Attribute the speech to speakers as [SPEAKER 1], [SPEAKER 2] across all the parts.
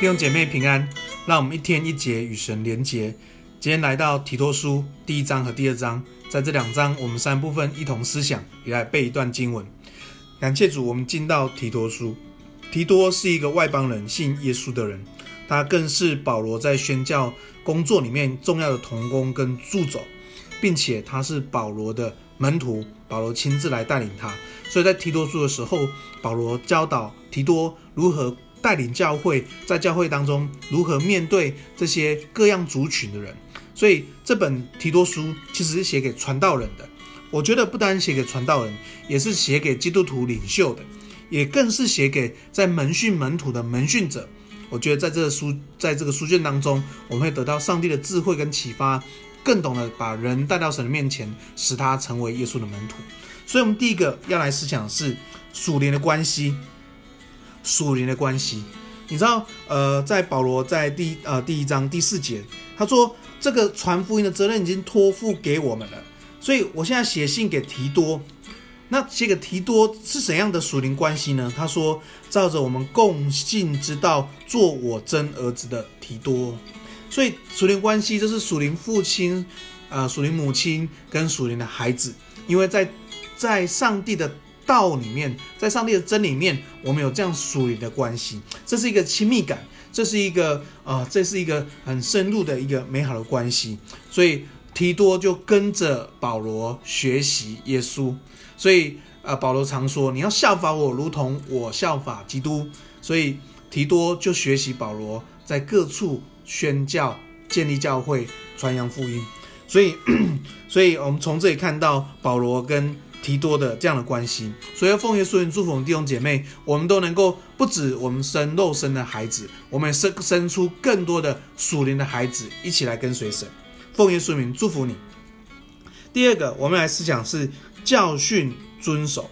[SPEAKER 1] 弟兄姐妹平安，让我们一天一节与神连结。今天来到提多书第一章和第二章，在这两章我们三部分一同思想，也来背一段经文。感谢主，我们进到提多书。提多是一个外邦人，信耶稣的人，他更是保罗在宣教工作里面重要的同工跟助手，并且他是保罗的门徒，保罗亲自来带领他。所以在提多书的时候，保罗教导提多如何。带领教会，在教会当中如何面对这些各样族群的人，所以这本提多书其实是写给传道人的。我觉得不单写给传道人，也是写给基督徒领袖的，也更是写给在门训门徒的门训者。我觉得在这个书，在这个书卷当中，我们会得到上帝的智慧跟启发，更懂得把人带到神的面前，使他成为耶稣的门徒。所以，我们第一个要来思想的是属灵的关系。属灵的关系，你知道，呃，在保罗在第呃第一章第四节，他说这个传福音的责任已经托付给我们了，所以我现在写信给提多，那写给提多是怎样的属灵关系呢？他说，照着我们共信之道做我真儿子的提多，所以属灵关系就是属灵父亲，呃，属灵母亲跟属灵的孩子，因为在在上帝的。道里面，在上帝的真里面，我们有这样属灵的关系，这是一个亲密感，这是一个、呃，这是一个很深入的一个美好的关系。所以提多就跟着保罗学习耶稣，所以、呃，保罗常说：“你要效法我，如同我效法基督。”所以提多就学习保罗，在各处宣教、建立教会、传扬福音。所以，所以我们从这里看到保罗跟。提多的这样的关系，所以奉耶稣名祝福弟兄姐妹，我们都能够不止我们生肉身的孩子，我们生生出更多的属灵的孩子，一起来跟随神。奉耶稣名祝福你。第二个，我们来思想是教训遵守，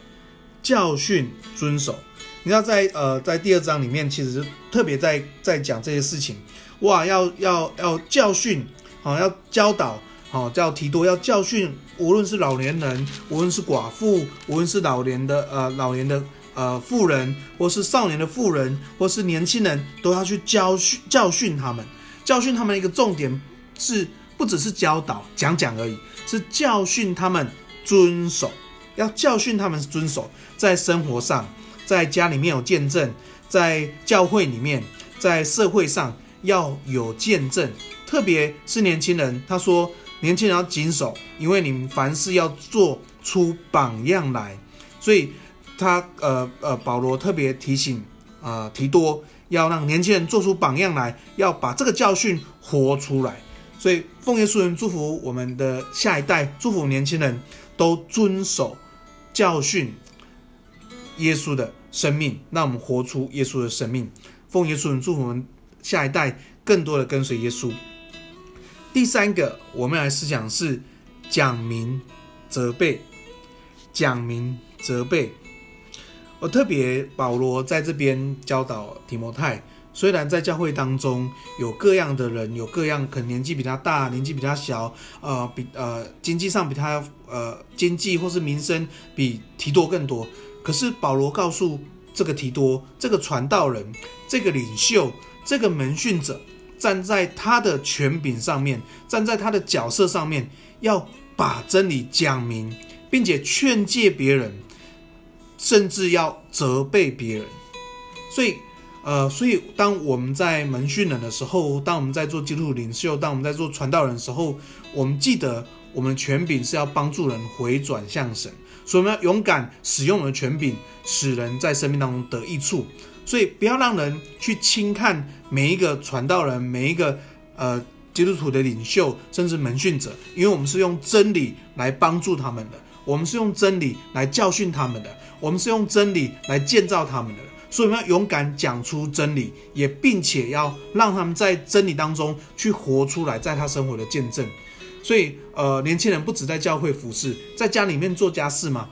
[SPEAKER 1] 教训遵守。你知道在呃在第二章里面，其实特别在在讲这些事情，哇，要要要教训，好，要教导。哦，叫提多要教训，无论是老年人，无论是寡妇，无论是老年的呃老年的呃妇人，或是少年的妇人，或是年轻人，都要去教训教训他们。教训他们一个重点是不只是教导讲讲而已，是教训他们遵守，要教训他们遵守，在生活上，在家里面有见证，在教会里面，在社会上要有见证，特别是年轻人，他说。年轻人要谨守，因为你们凡事要做出榜样来，所以他呃呃保罗特别提醒啊、提多要让年轻人做出榜样来，要把这个教训活出来。所以奉耶稣人祝福我们的下一代，祝福年轻人都遵守教训耶稣的生命，让我们活出耶稣的生命。奉耶稣人祝福我们下一代更多的跟随耶稣。第三个，我们来思想是讲明责备，讲明责备。我特别保罗在这边教导提摩太，虽然在教会当中有各样的人，有各样可能年纪比他大，年纪比他小，呃，比呃经济上比他呃经济或是名声比提多更多，可是保罗告诉这个提多，这个传道人，这个领袖，这个门训者。站在他的权柄上面，站在他的角色上面，要把真理讲明，并且劝诫别人，甚至要责备别人。所以，呃，所以当我们在门训人的时候，当我们在做基督徒领袖，当我们在做传道人的时候，我们记得我们的权柄是要帮助人回转向神，所以我们要勇敢使用我们的权柄，使人在生命当中得益处。所以不要让人去轻看每一个传道人，每一个呃基督徒的领袖，甚至门训者，因为我们是用真理来帮助他们的，我们是用真理来教训他们的，我们是用真理来建造他们的。所以我们要勇敢讲出真理，也并且要让他们在真理当中去活出来，在他生活的见证。所以呃，年轻人不只在教会服侍，在家里面做家事嘛。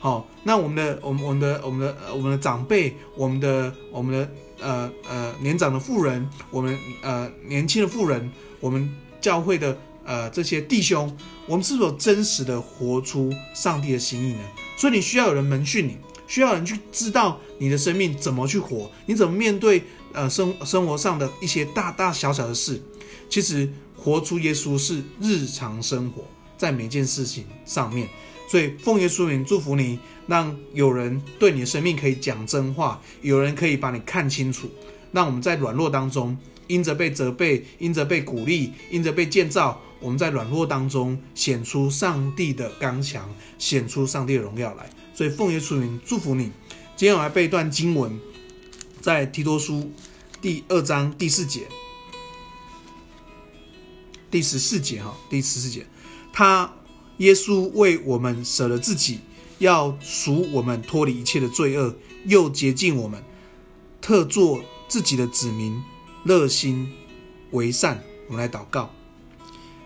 [SPEAKER 1] 好，那我们的、我们、我们的、我们的、我们的长辈，我们的、我们的呃呃年长的妇人，我们呃年轻的妇人，我们教会的呃这些弟兄，我们是否真实的活出上帝的心意呢？所以你需要有人门训你，需要人去知道你的生命怎么去活，你怎么面对呃生生活上的一些大大小小的事，其实活出耶稣是日常生活，在每件事情上面。所以奉耶稣名祝福你，让有人对你的生命可以讲真话，有人可以把你看清楚。让我们在软弱当中，因着被责备，因着被鼓励，因着被建造，我们在软弱当中显出上帝的刚强，显出上帝的荣耀来。所以奉耶稣名祝福你。今天我来背一段经文，在提多书第二章第四节，第十四节哈，第十四节，他。耶稣为我们舍了自己，要赎我们脱离一切的罪恶，又洁净我们，特作自己的子民，热心为善。我们来祷告，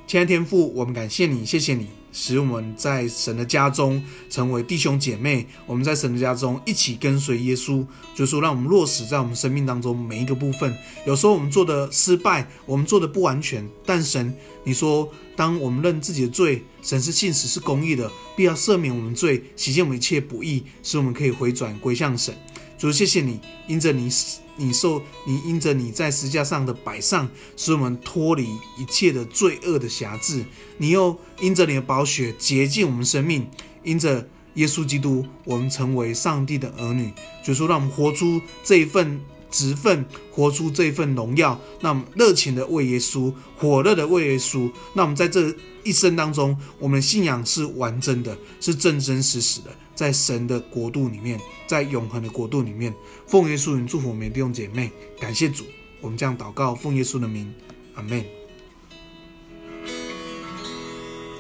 [SPEAKER 1] 亲爱的天父，我们感谢你，谢谢你。使我们在神的家中成为弟兄姐妹，我们在神的家中一起跟随耶稣，就是说，让我们落实在我们生命当中每一个部分。有时候我们做的失败，我们做的不完全，但神，你说，当我们认自己的罪，神是信实是公义的，必要赦免我们罪，洗净我们一切不义，使我们可以回转归向神。主，谢谢你，因着你。你受你因着你在石架上的摆上，使我们脱离一切的罪恶的辖制。你又因着你的宝血洁净我们生命，因着耶稣基督，我们成为上帝的儿女。就说让我们活出这一份职分，活出这份荣耀。那我们热情的为耶稣，火热的为耶稣。那我们在这一生当中，我们信仰是完整的，是真真实实的。在神的国度里面，在永恒的国度里面，奉耶稣名祝福我们弟兄姐妹，感谢主，我们这样祷告，奉耶稣的名，阿门。